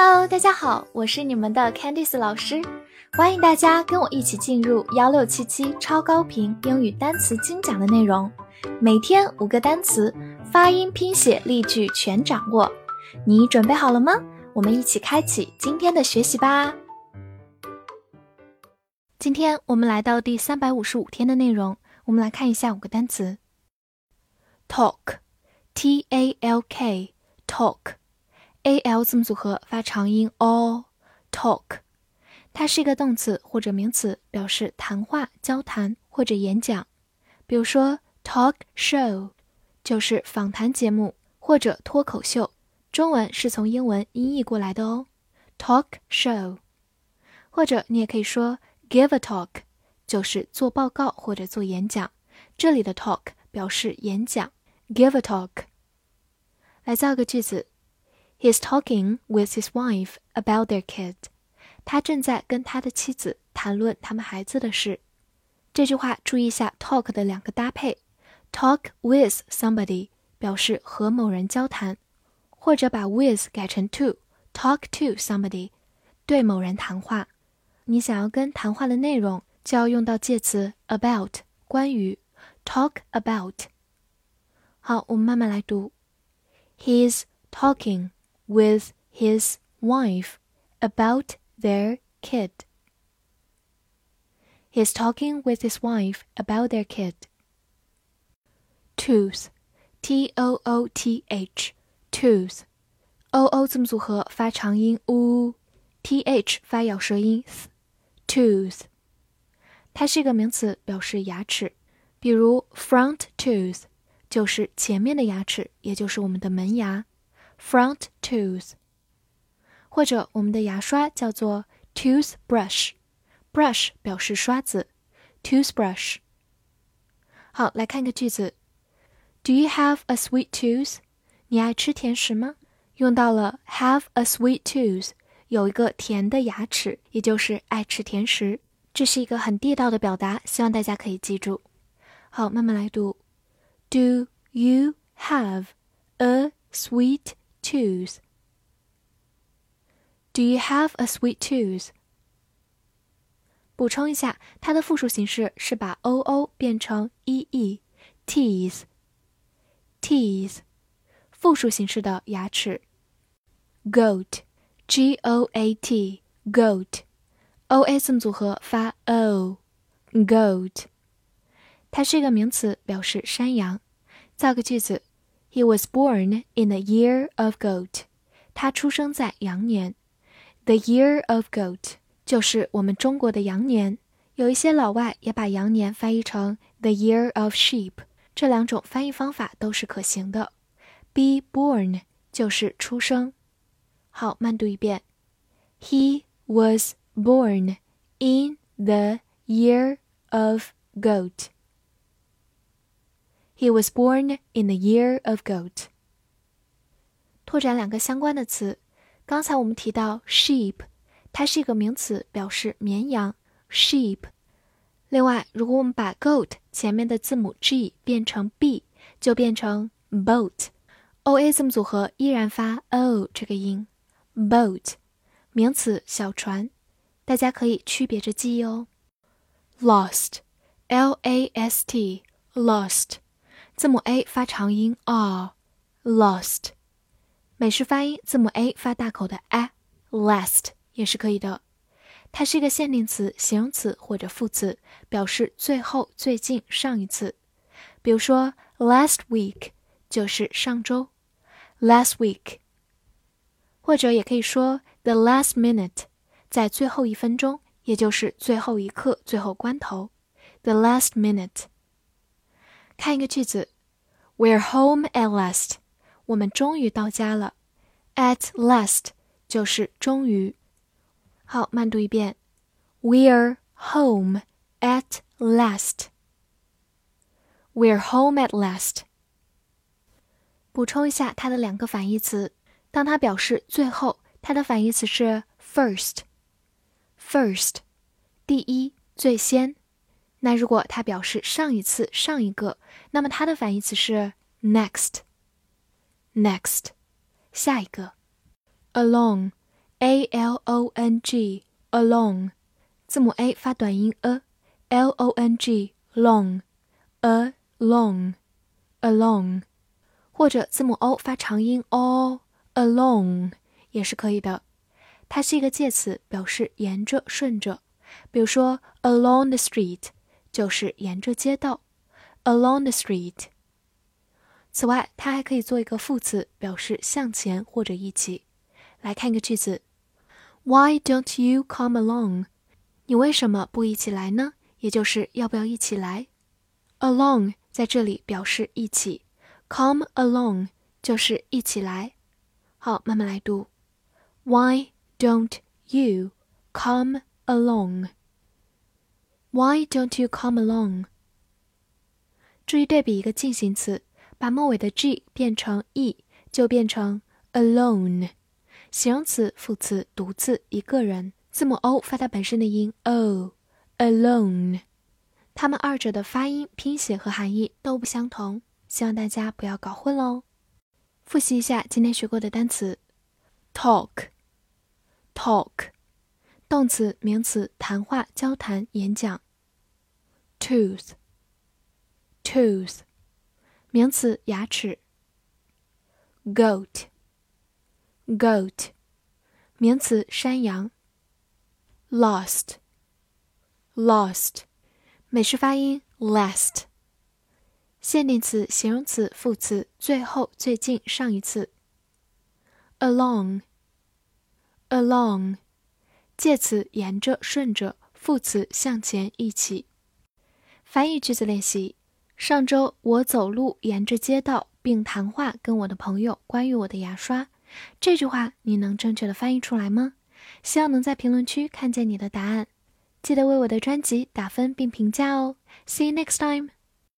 Hello，大家好，我是你们的 Candice 老师，欢迎大家跟我一起进入幺六七七超高频英语单词精讲的内容，每天五个单词，发音、拼写、例句全掌握，你准备好了吗？我们一起开启今天的学习吧。今天我们来到第三百五十五天的内容，我们来看一下五个单词：talk，t a l k，talk。A l 字母组合发长音，all talk，它是一个动词或者名词，表示谈话、交谈或者演讲。比如说 talk show 就是访谈节目或者脱口秀，中文是从英文音译过来的哦，talk show。或者你也可以说 give a talk，就是做报告或者做演讲。这里的 talk 表示演讲，give a talk。来造个句子。He's talking with his wife about their kid。他正在跟他的妻子谈论他们孩子的事。这句话注意一下 talk 的两个搭配：talk with somebody 表示和某人交谈，或者把 with 改成 to，talk to somebody 对某人谈话。你想要跟谈话的内容，就要用到介词 about 关于 talk about。好，我们慢慢来读。He's talking with his wife about their kid. He's talking with his wife about their kid. Tooth, T O O T H, tooth, O O 字母组合发长音 u，T H 发咬舌音 th，tooth。它是一个名词，表示牙齿。比如 front tooth 就是前面的牙齿，也就是我们的门牙。 front tooth，或者我们的牙刷叫做 toothbrush，brush 表示刷子，toothbrush。好，来看个句子：Do you have a sweet tooth？你爱吃甜食吗？用到了 have a sweet tooth，有一个甜的牙齿，也就是爱吃甜食。这是一个很地道的表达，希望大家可以记住。好，慢慢来读：Do you have a sweet tooth? Do you have a sweet tooth? 补充一下，它的复数形式是把 o o 变成 e e，teeth。teeth，复数形式的牙齿。goat，g o a t，goat，o a 字母组合发 o，goat，它是一个名词，表示山羊。造个句子。 He was born in the year of goat。他出生在羊年。The year of goat 就是我们中国的羊年。有一些老外也把羊年翻译成 the year of sheep。这两种翻译方法都是可行的。Be born 就是出生。好，慢读一遍。He was born in the year of goat. He was born in the year of goat。拓展两个相关的词，刚才我们提到 sheep，它是一个名词，表示绵羊 sheep。另外，如果我们把 goat 前面的字母 g 变成 b，就变成 boat。o a 字母组合依然发 o 这个音，boat，名词小船，大家可以区别着记忆哦。lost，l a s t，lost。字母 a 发长音，are，lost。美式发音字母 a 发大口的 a，last 也是可以的。它是一个限定词、形容词或者副词，表示最后、最近、上一次。比如说，last week 就是上周，last week。或者也可以说 the last minute，在最后一分钟，也就是最后一刻、最后关头，the last minute。看一个句子，We're home at last。我们终于到家了。At last 就是终于。好，慢读一遍，We're home at last。We're home at last。补充一下它的两个反义词，当它表示最后，它的反义词是 first。First，第一，最先。那如果它表示上一次、上一个，那么它的反义词是 next。next，下一个。along a l o n g along，字母 a 发短音 a，l o n g long，a long，along，或者字母 o 发长音 o，along 也是可以的。它是一个介词，表示沿着、顺着。比如说，along the street 就是沿着街道，along the street。此外，它还可以做一个副词，表示向前或者一起。来看一个句子：Why don't you come along？你为什么不一起来呢？也就是要不要一起来？Along 在这里表示一起，come along 就是一起来。好，慢慢来读：Why don't you come along? Why don't you come along? 注意对比一个进行词，把末尾的 g 变成 e，就变成 alone。形容词、副词，独自一个人。字母 o 发它本身的音 o，alone。它们二者的发音、拼写和含义都不相同，希望大家不要搞混喽。复习一下今天学过的单词：talk，talk。动词、名词，谈话、交谈、演讲。tooth，tooth，名词，牙齿。goat，goat，名词，山羊。lost，lost，美式发音 last。限定词、形容词、副词，最后、最近、上一次。along，along。介词沿着、顺着，副词向前、一起。翻译句子练习：上周我走路沿着街道，并谈话跟我的朋友关于我的牙刷。这句话你能正确的翻译出来吗？希望能在评论区看见你的答案。记得为我的专辑打分并评价哦。See you next time.